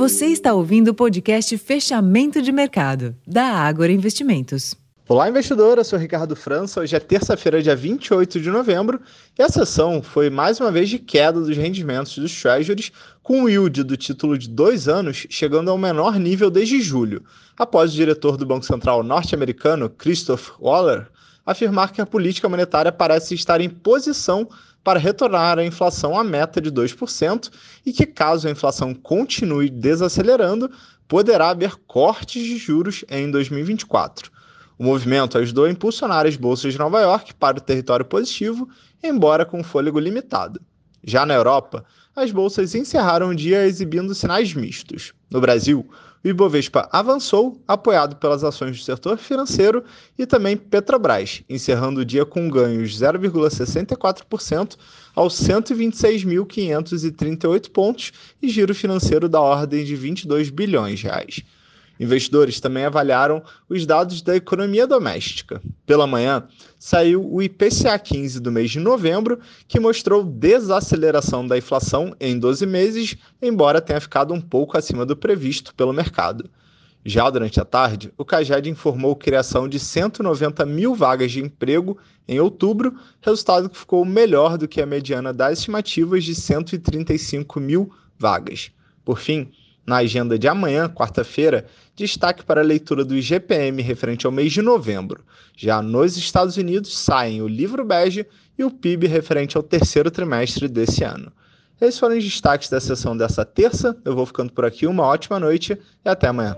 Você está ouvindo o podcast Fechamento de Mercado, da Ágora Investimentos. Olá, investidor. Eu sou Ricardo França. Hoje é terça-feira, dia 28 de novembro, e a sessão foi mais uma vez de queda dos rendimentos dos Treasuries, com o yield do título de dois anos chegando ao menor nível desde julho, após o diretor do Banco Central norte-americano, Christopher Waller, afirmar que a política monetária parece estar em posição para retornar a inflação à meta de 2% e que, caso a inflação continue desacelerando, poderá haver cortes de juros em 2024. O movimento ajudou a impulsionar as bolsas de Nova York para o território positivo, embora com fôlego limitado. Já na Europa, as bolsas encerraram o dia exibindo sinais mistos. No Brasil, o Ibovespa avançou, apoiado pelas ações do setor financeiro e também Petrobras, encerrando o dia com ganhos de 0,64% aos 126.538 pontos e giro financeiro da ordem de 22 bilhões de reais. Investidores também avaliaram os dados da economia doméstica. Pela manhã, saiu o IPCA 15 do mês de novembro, que mostrou desaceleração da inflação em 12 meses, embora tenha ficado um pouco acima do previsto pelo mercado. Já durante a tarde, o CAGED informou criação de 190 mil vagas de emprego em outubro, resultado que ficou melhor do que a mediana das estimativas de 135 mil vagas. Por fim, na agenda de amanhã, quarta-feira, destaque para a leitura do IGPM referente ao mês de novembro. Já nos Estados Unidos, saem o livro bege e o PIB referente ao terceiro trimestre desse ano. Esses foram os destaques da sessão dessa terça. Eu vou ficando por aqui. Uma ótima noite e até amanhã.